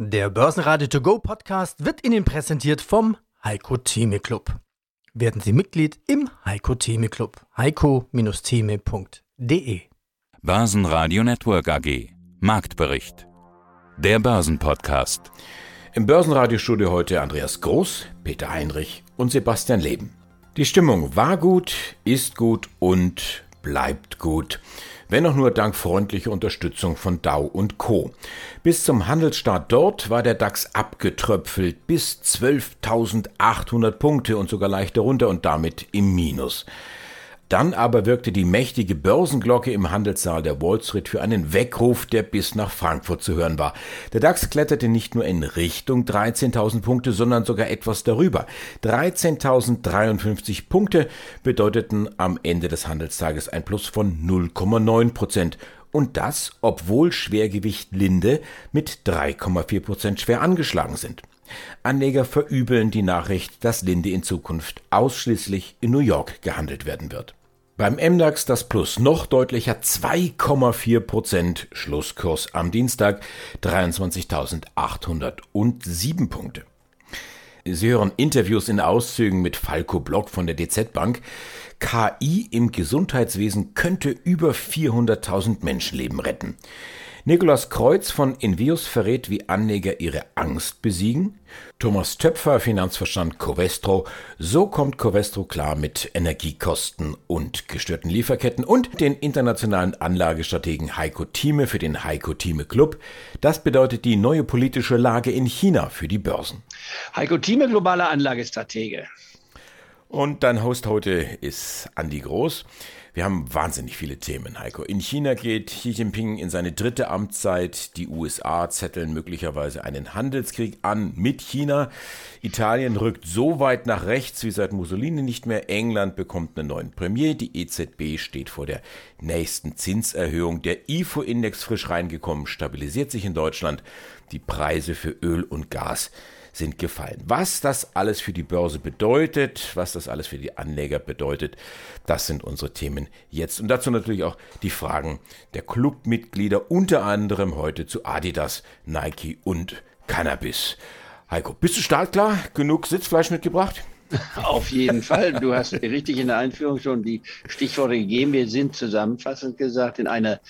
Der Börsenradio To Go Podcast wird Ihnen präsentiert vom Heiko Theme Club. Werden Sie Mitglied im Heiko Theme Club. heiko-theme.de Börsenradio Network AG Marktbericht Der Börsenpodcast Im Börsenradiostudio heute Andreas Groß, Peter Heinrich und Sebastian Leben. Die Stimmung war gut, ist gut und bleibt gut wenn auch nur dank freundlicher Unterstützung von Dow und Co. Bis zum Handelsstart dort war der DAX abgetröpfelt bis 12.800 Punkte und sogar leicht darunter und damit im Minus. Dann aber wirkte die mächtige Börsenglocke im Handelssaal der Wall Street für einen Weckruf, der bis nach Frankfurt zu hören war. Der DAX kletterte nicht nur in Richtung 13.000 Punkte, sondern sogar etwas darüber. 13.053 Punkte bedeuteten am Ende des Handelstages ein Plus von 0,9 Prozent. Und das, obwohl Schwergewicht Linde mit 3,4 Prozent schwer angeschlagen sind. Anleger verübeln die Nachricht, dass Linde in Zukunft ausschließlich in New York gehandelt werden wird. Beim MDAX das Plus noch deutlicher 2,4 Prozent. Schlusskurs am Dienstag 23.807 Punkte. Sie hören Interviews in Auszügen mit Falco Block von der DZ Bank. KI im Gesundheitswesen könnte über 400.000 Menschenleben retten. Nikolaus Kreuz von Invius verrät, wie Anleger ihre Angst besiegen. Thomas Töpfer, Finanzverstand Covestro. So kommt Covestro klar mit Energiekosten und gestörten Lieferketten und den internationalen Anlagestrategen Heiko Thieme für den Heiko Thieme Club. Das bedeutet die neue politische Lage in China für die Börsen. Heiko Thieme, globaler Anlagestratege. Und dein Host heute ist Andi Groß. Wir haben wahnsinnig viele Themen, Heiko. In China geht Xi Jinping in seine dritte Amtszeit. Die USA zetteln möglicherweise einen Handelskrieg an mit China. Italien rückt so weit nach rechts wie seit Mussolini nicht mehr. England bekommt einen neuen Premier. Die EZB steht vor der nächsten Zinserhöhung. Der IFO-Index frisch reingekommen, stabilisiert sich in Deutschland. Die Preise für Öl und Gas sind gefallen. Was das alles für die Börse bedeutet, was das alles für die Anleger bedeutet, das sind unsere Themen jetzt. Und dazu natürlich auch die Fragen der Clubmitglieder, unter anderem heute zu Adidas, Nike und Cannabis. Heiko, bist du startklar? Genug Sitzfleisch mitgebracht? Auf jeden Fall. Du hast richtig in der Einführung schon die Stichworte gegeben. Wir sind zusammenfassend gesagt in einer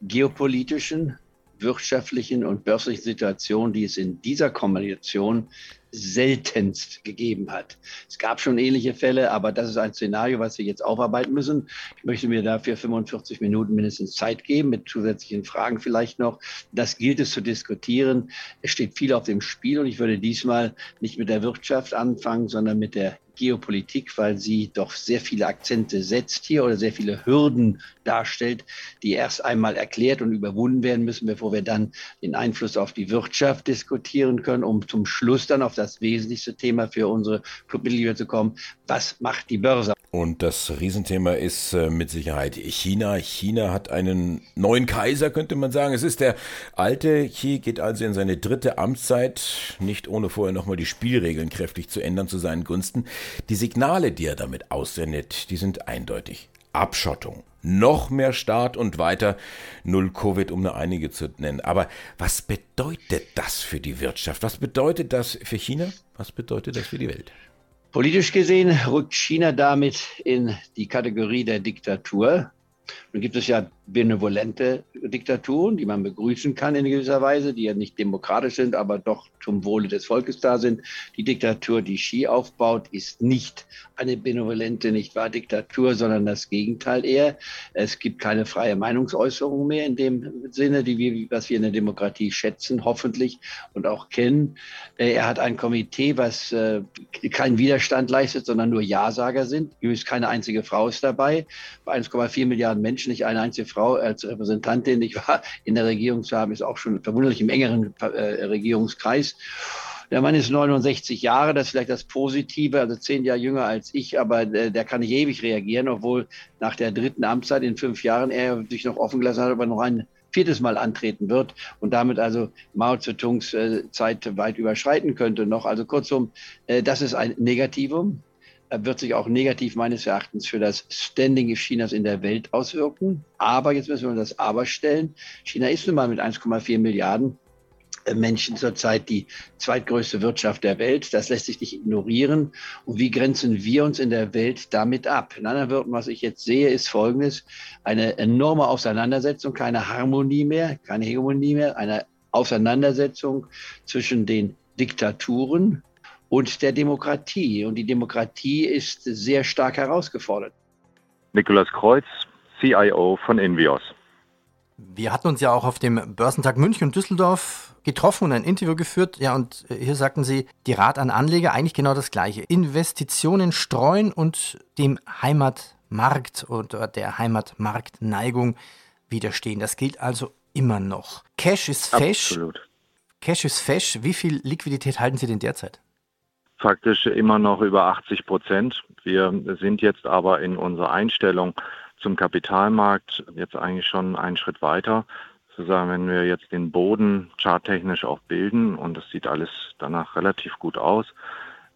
geopolitischen, wirtschaftlichen und börslichen Situation, die es in dieser Kombination seltenst gegeben hat. Es gab schon ähnliche Fälle, aber das ist ein Szenario, was wir jetzt aufarbeiten müssen. Ich möchte mir dafür 45 Minuten mindestens Zeit geben, mit zusätzlichen Fragen vielleicht noch. Das gilt es zu diskutieren. Es steht viel auf dem Spiel und ich würde diesmal nicht mit der Wirtschaft anfangen, sondern mit der Geopolitik, weil sie doch sehr viele Akzente setzt hier oder sehr viele Hürden darstellt, die erst einmal erklärt und überwunden werden müssen, bevor wir dann den Einfluss auf die Wirtschaft diskutieren können, um zum Schluss dann auf das wesentlichste Thema für unsere Clubmitglieder zu kommen. Was macht die Börse? Und das Riesenthema ist äh, mit Sicherheit China. China hat einen neuen Kaiser, könnte man sagen. Es ist der alte. Xi geht also in seine dritte Amtszeit, nicht ohne vorher nochmal die Spielregeln kräftig zu ändern zu seinen Gunsten. Die Signale, die er damit aussendet, die sind eindeutig. Abschottung, noch mehr Staat und weiter null Covid, um nur einige zu nennen. Aber was bedeutet das für die Wirtschaft? Was bedeutet das für China? Was bedeutet das für die Welt? Politisch gesehen rückt China damit in die Kategorie der Diktatur. Nun gibt es ja benevolente Diktaturen, die man begrüßen kann in gewisser Weise, die ja nicht demokratisch sind, aber doch zum Wohle des Volkes da sind. Die Diktatur, die Xi aufbaut, ist nicht eine benevolente, nicht wahr Diktatur, sondern das Gegenteil eher. Es gibt keine freie Meinungsäußerung mehr in dem Sinne, die wir, was wir in der Demokratie schätzen, hoffentlich und auch kennen. Äh, er hat ein Komitee, was äh, keinen Widerstand leistet, sondern nur Ja-Sager sind. Übrigens keine einzige Frau ist dabei. Bei 1,4 Milliarden Menschen nicht eine einzige Frau als Repräsentantin, ich war in der Regierung zu haben, ist auch schon verwunderlich im engeren äh, Regierungskreis. Der Mann ist 69 Jahre, das ist vielleicht das Positive, also zehn Jahre jünger als ich, aber äh, der kann nicht ewig reagieren, obwohl nach der dritten Amtszeit in fünf Jahren er sich noch offen gelassen hat, ob er noch ein viertes Mal antreten wird und damit also Mao Zedongs äh, Zeit weit überschreiten könnte noch. Also kurzum, äh, das ist ein Negativum wird sich auch negativ meines Erachtens für das Standing Chinas in der Welt auswirken. Aber jetzt müssen wir das Aber stellen. China ist nun mal mit 1,4 Milliarden Menschen zurzeit die zweitgrößte Wirtschaft der Welt. Das lässt sich nicht ignorieren. Und wie grenzen wir uns in der Welt damit ab? In anderen Worten, was ich jetzt sehe, ist Folgendes. Eine enorme Auseinandersetzung, keine Harmonie mehr, keine Hegemonie mehr, eine Auseinandersetzung zwischen den Diktaturen und der Demokratie. Und die Demokratie ist sehr stark herausgefordert. Nikolaus Kreuz, CIO von Envios. Wir hatten uns ja auch auf dem Börsentag München und Düsseldorf getroffen und ein Interview geführt. Ja, und hier sagten Sie, die Rat an Anleger eigentlich genau das Gleiche. Investitionen streuen und dem Heimatmarkt oder der Heimatmarktneigung widerstehen. Das gilt also immer noch. Cash ist fesch. Absolut. Cash ist fesch. Wie viel Liquidität halten Sie denn derzeit? Faktisch immer noch über 80 Prozent. Wir sind jetzt aber in unserer Einstellung zum Kapitalmarkt jetzt eigentlich schon einen Schritt weiter. Sozusagen, wenn wir jetzt den Boden charttechnisch auch bilden und das sieht alles danach relativ gut aus,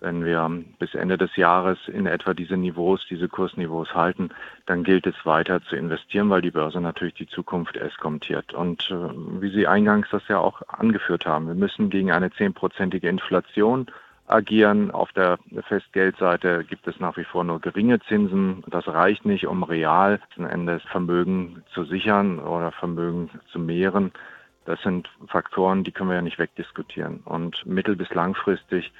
wenn wir bis Ende des Jahres in etwa diese Niveaus, diese Kursniveaus halten, dann gilt es weiter zu investieren, weil die Börse natürlich die Zukunft eskontiert. Und äh, wie Sie eingangs das ja auch angeführt haben, wir müssen gegen eine zehnprozentige Inflation agieren. Auf der Festgeldseite gibt es nach wie vor nur geringe Zinsen. Das reicht nicht, um real letzten Endes Vermögen zu sichern oder Vermögen zu mehren. Das sind Faktoren, die können wir ja nicht wegdiskutieren. Und mittel- bis langfristig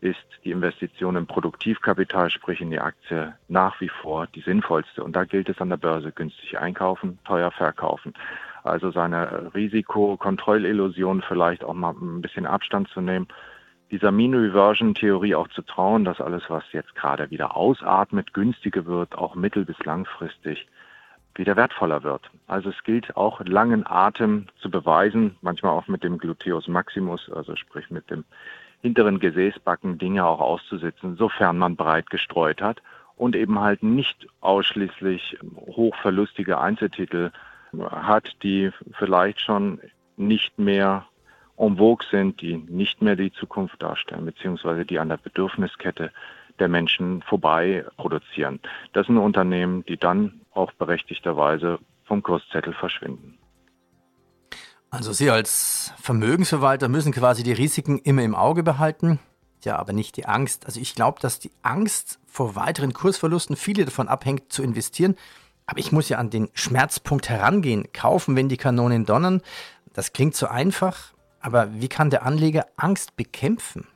ist die Investition im Produktivkapital, sprich in die Aktie, nach wie vor die sinnvollste. Und da gilt es an der Börse günstig einkaufen, teuer verkaufen. Also seine Risikokontrollillusion vielleicht auch mal ein bisschen Abstand zu nehmen dieser Mean Reversion Theorie auch zu trauen, dass alles, was jetzt gerade wieder ausatmet, günstiger wird, auch mittel- bis langfristig wieder wertvoller wird. Also es gilt auch langen Atem zu beweisen, manchmal auch mit dem Gluteus Maximus, also sprich mit dem hinteren Gesäßbacken Dinge auch auszusitzen, sofern man breit gestreut hat und eben halt nicht ausschließlich hochverlustige Einzeltitel hat, die vielleicht schon nicht mehr en vogue sind, die nicht mehr die Zukunft darstellen, beziehungsweise die an der Bedürfniskette der Menschen vorbei produzieren. Das sind Unternehmen, die dann auch berechtigterweise vom Kurszettel verschwinden. Also Sie als Vermögensverwalter müssen quasi die Risiken immer im Auge behalten, ja, aber nicht die Angst. Also ich glaube, dass die Angst vor weiteren Kursverlusten viele davon abhängt zu investieren. Aber ich muss ja an den Schmerzpunkt herangehen, kaufen, wenn die Kanonen donnern. Das klingt so einfach, aber wie kann der Anleger Angst bekämpfen?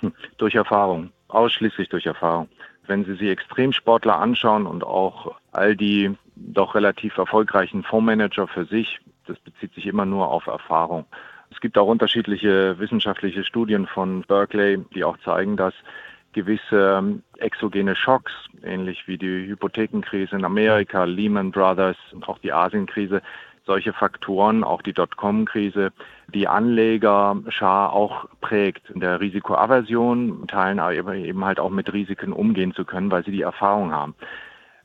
Hm, durch Erfahrung, ausschließlich durch Erfahrung. Wenn Sie sich Extremsportler anschauen und auch all die doch relativ erfolgreichen Fondsmanager für sich, das bezieht sich immer nur auf Erfahrung. Es gibt auch unterschiedliche wissenschaftliche Studien von Berkeley, die auch zeigen, dass gewisse ähm, exogene Schocks, ähnlich wie die Hypothekenkrise in Amerika, Lehman Brothers und auch die Asienkrise, solche Faktoren, auch die Dotcom-Krise, die Anlegerschar auch prägt. In der Risikoaversion, Teilen aber eben halt auch mit Risiken umgehen zu können, weil sie die Erfahrung haben.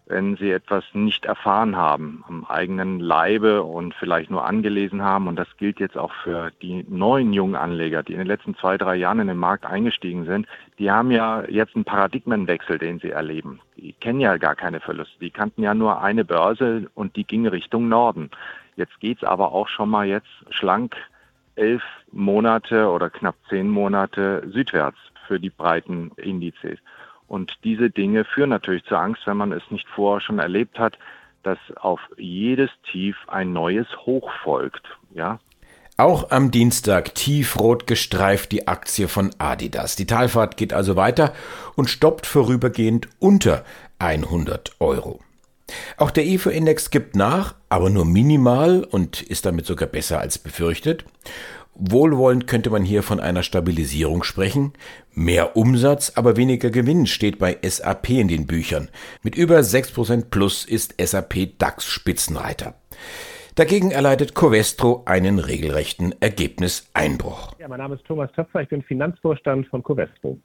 Wenn sie etwas nicht erfahren haben, am eigenen Leibe und vielleicht nur angelesen haben, und das gilt jetzt auch für die neuen jungen Anleger, die in den letzten zwei, drei Jahren in den Markt eingestiegen sind, die haben ja jetzt einen Paradigmenwechsel, den sie erleben. Die kennen ja gar keine Verluste. Die kannten ja nur eine Börse und die ging Richtung Norden. Jetzt geht's aber auch schon mal jetzt schlank elf Monate oder knapp zehn Monate südwärts für die breiten Indizes. Und diese Dinge führen natürlich zur Angst, wenn man es nicht vorher schon erlebt hat, dass auf jedes Tief ein neues Hoch folgt. Ja, auch am Dienstag tiefrot gestreift die Aktie von Adidas. Die Talfahrt geht also weiter und stoppt vorübergehend unter 100 Euro. Auch der IFO-Index gibt nach, aber nur minimal und ist damit sogar besser als befürchtet. Wohlwollend könnte man hier von einer Stabilisierung sprechen. Mehr Umsatz, aber weniger Gewinn steht bei SAP in den Büchern. Mit über 6% plus ist SAP DAX Spitzenreiter. Dagegen erleidet Covestro einen regelrechten Ergebniseinbruch. Ja, mein Name ist Thomas Töpfer, ich bin Finanzvorstand von Covestro.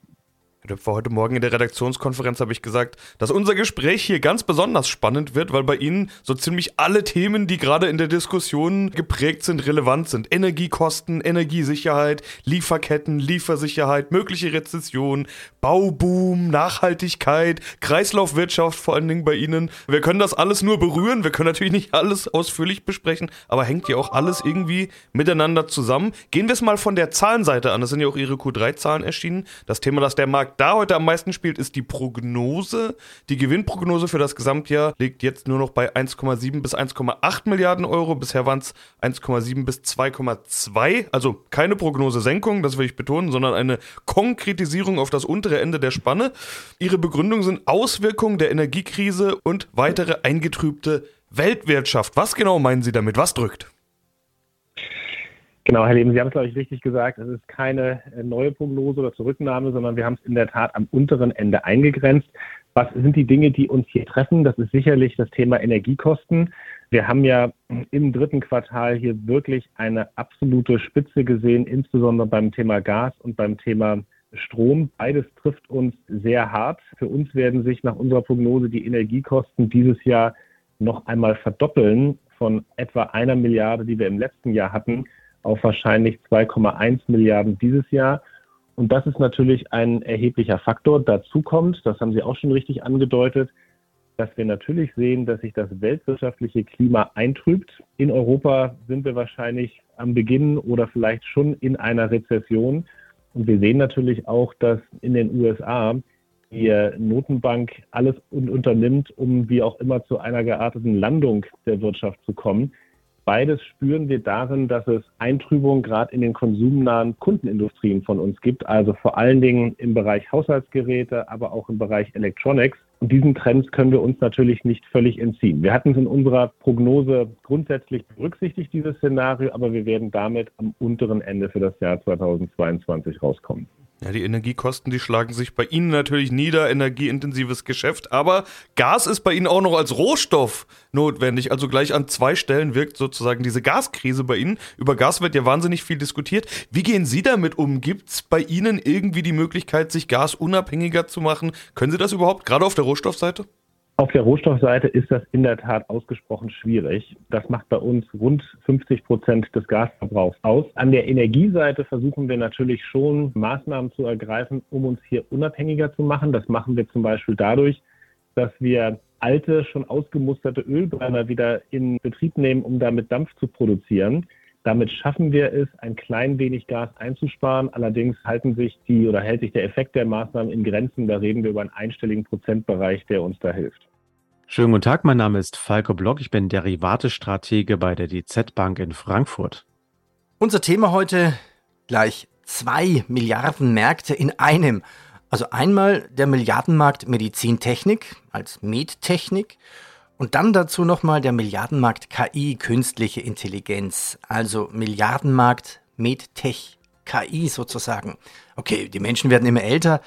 Heute Morgen in der Redaktionskonferenz habe ich gesagt, dass unser Gespräch hier ganz besonders spannend wird, weil bei Ihnen so ziemlich alle Themen, die gerade in der Diskussion geprägt sind, relevant sind. Energiekosten, Energiesicherheit, Lieferketten, Liefersicherheit, mögliche Rezession, Bauboom, Nachhaltigkeit, Kreislaufwirtschaft vor allen Dingen bei Ihnen. Wir können das alles nur berühren, wir können natürlich nicht alles ausführlich besprechen, aber hängt ja auch alles irgendwie miteinander zusammen. Gehen wir es mal von der Zahlenseite an. Das sind ja auch Ihre Q3-Zahlen erschienen. Das Thema, das der Markt da heute am meisten spielt, ist die Prognose. Die Gewinnprognose für das Gesamtjahr liegt jetzt nur noch bei 1,7 bis 1,8 Milliarden Euro. Bisher waren es 1,7 bis 2,2. Also keine Prognosesenkung, das will ich betonen, sondern eine Konkretisierung auf das untere Ende der Spanne. Ihre Begründung sind Auswirkungen der Energiekrise und weitere eingetrübte Weltwirtschaft. Was genau meinen Sie damit? Was drückt? Genau, Herr Leben, Sie haben es, glaube ich, richtig gesagt. Es ist keine äh, neue Prognose oder Zurücknahme, sondern wir haben es in der Tat am unteren Ende eingegrenzt. Was sind die Dinge, die uns hier treffen? Das ist sicherlich das Thema Energiekosten. Wir haben ja im dritten Quartal hier wirklich eine absolute Spitze gesehen, insbesondere beim Thema Gas und beim Thema Strom. Beides trifft uns sehr hart. Für uns werden sich nach unserer Prognose die Energiekosten dieses Jahr noch einmal verdoppeln von etwa einer Milliarde, die wir im letzten Jahr hatten, auf wahrscheinlich 2,1 Milliarden dieses Jahr. Und das ist natürlich ein erheblicher Faktor. Dazu kommt, das haben Sie auch schon richtig angedeutet, dass wir natürlich sehen, dass sich das weltwirtschaftliche Klima eintrübt. In Europa sind wir wahrscheinlich am Beginn oder vielleicht schon in einer Rezession. Und wir sehen natürlich auch, dass in den USA die Notenbank alles unternimmt, um wie auch immer zu einer gearteten Landung der Wirtschaft zu kommen. Beides spüren wir darin, dass es Eintrübungen gerade in den konsumnahen Kundenindustrien von uns gibt, also vor allen Dingen im Bereich Haushaltsgeräte, aber auch im Bereich Electronics. Und diesen Trends können wir uns natürlich nicht völlig entziehen. Wir hatten es in unserer Prognose grundsätzlich berücksichtigt, dieses Szenario, aber wir werden damit am unteren Ende für das Jahr 2022 rauskommen. Ja, die Energiekosten, die schlagen sich bei Ihnen natürlich nieder, energieintensives Geschäft, aber Gas ist bei Ihnen auch noch als Rohstoff notwendig. Also gleich an zwei Stellen wirkt sozusagen diese Gaskrise bei Ihnen. Über Gas wird ja wahnsinnig viel diskutiert. Wie gehen Sie damit um? Gibt es bei Ihnen irgendwie die Möglichkeit, sich gasunabhängiger zu machen? Können Sie das überhaupt, gerade auf der Rohstoffseite? Auf der Rohstoffseite ist das in der Tat ausgesprochen schwierig. Das macht bei uns rund 50 Prozent des Gasverbrauchs aus. An der Energieseite versuchen wir natürlich schon Maßnahmen zu ergreifen, um uns hier unabhängiger zu machen. Das machen wir zum Beispiel dadurch, dass wir alte, schon ausgemusterte Ölbrenner wieder in Betrieb nehmen, um damit Dampf zu produzieren. Damit schaffen wir es, ein klein wenig Gas einzusparen. Allerdings halten sich die oder hält sich der Effekt der Maßnahmen in Grenzen. Da reden wir über einen einstelligen Prozentbereich, der uns da hilft. Schönen guten Tag, mein Name ist Falco Block, ich bin Derivatestratege bei der DZ Bank in Frankfurt. Unser Thema heute gleich zwei Milliarden Märkte in einem. Also einmal der Milliardenmarkt Medizintechnik als Medtechnik und dann dazu nochmal der Milliardenmarkt KI, künstliche Intelligenz, also Milliardenmarkt Medtech, KI sozusagen. Okay, die Menschen werden immer älter,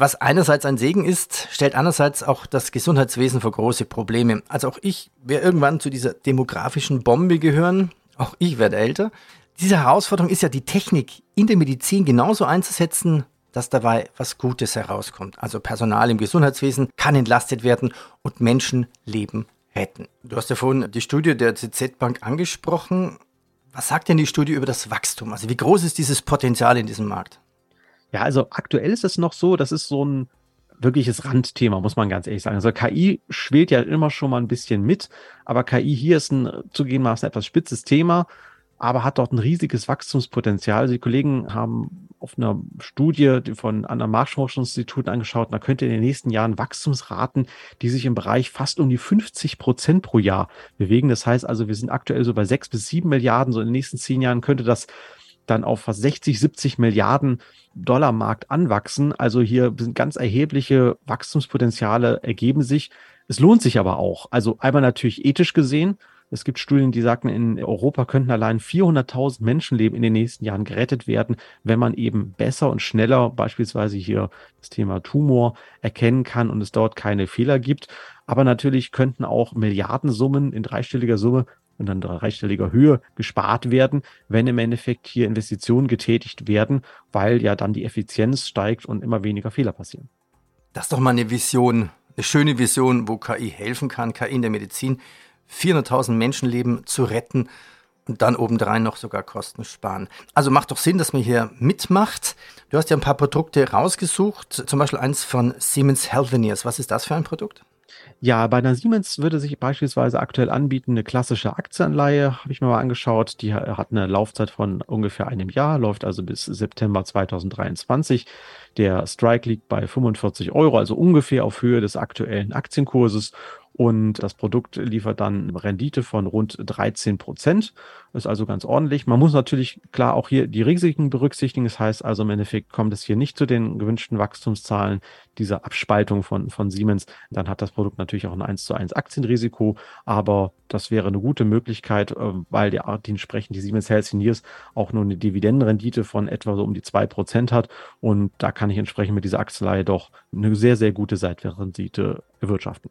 was einerseits ein Segen ist, stellt andererseits auch das Gesundheitswesen vor große Probleme. Also auch ich werde irgendwann zu dieser demografischen Bombe gehören. Auch ich werde älter. Diese Herausforderung ist ja, die Technik in der Medizin genauso einzusetzen, dass dabei was Gutes herauskommt. Also Personal im Gesundheitswesen kann entlastet werden und Menschenleben retten. Du hast ja vorhin die Studie der CZ Bank angesprochen. Was sagt denn die Studie über das Wachstum? Also wie groß ist dieses Potenzial in diesem Markt? Ja, also aktuell ist es noch so, das ist so ein wirkliches Randthema, muss man ganz ehrlich sagen. Also KI schwelt ja immer schon mal ein bisschen mit, aber KI hier ist ein zugegebenermaßen etwas spitzes Thema, aber hat dort ein riesiges Wachstumspotenzial. Also die Kollegen haben auf einer Studie von anderen Marktforschungsinstituten angeschaut, da könnte in den nächsten Jahren Wachstumsraten, die sich im Bereich fast um die 50 Prozent pro Jahr bewegen. Das heißt also, wir sind aktuell so bei sechs bis sieben Milliarden, so in den nächsten zehn Jahren könnte das dann auf fast 60, 70 Milliarden Dollar Markt anwachsen. Also hier sind ganz erhebliche Wachstumspotenziale ergeben sich. Es lohnt sich aber auch. Also einmal natürlich ethisch gesehen. Es gibt Studien, die sagten, in Europa könnten allein 400.000 Menschenleben in den nächsten Jahren gerettet werden, wenn man eben besser und schneller beispielsweise hier das Thema Tumor erkennen kann und es dort keine Fehler gibt. Aber natürlich könnten auch Milliardensummen in dreistelliger Summe und dann dreistelliger Höhe gespart werden, wenn im Endeffekt hier Investitionen getätigt werden, weil ja dann die Effizienz steigt und immer weniger Fehler passieren. Das ist doch mal eine Vision, eine schöne Vision, wo KI helfen kann, KI in der Medizin, 400.000 Menschenleben zu retten und dann obendrein noch sogar Kosten sparen. Also macht doch Sinn, dass man hier mitmacht. Du hast ja ein paar Produkte rausgesucht, zum Beispiel eins von Siemens Healthineers. Was ist das für ein Produkt? Ja, bei einer Siemens würde sich beispielsweise aktuell anbieten eine klassische Aktienanleihe, habe ich mir mal angeschaut. Die hat eine Laufzeit von ungefähr einem Jahr, läuft also bis September 2023. Der Strike liegt bei 45 Euro, also ungefähr auf Höhe des aktuellen Aktienkurses. Und das Produkt liefert dann Rendite von rund 13 Prozent. Ist also ganz ordentlich. Man muss natürlich klar auch hier die Risiken berücksichtigen. Das heißt also im Endeffekt kommt es hier nicht zu den gewünschten Wachstumszahlen dieser Abspaltung von, von Siemens. Dann hat das Produkt natürlich auch ein 1 zu 1 Aktienrisiko. Aber das wäre eine gute Möglichkeit, äh, weil die, die entsprechend die Siemens Healthineers auch nur eine Dividendenrendite von etwa so um die 2 Prozent hat. Und da kann ich entsprechend mit dieser Aktienleihe doch eine sehr, sehr gute Seitwärtsrendite erwirtschaften.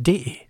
D.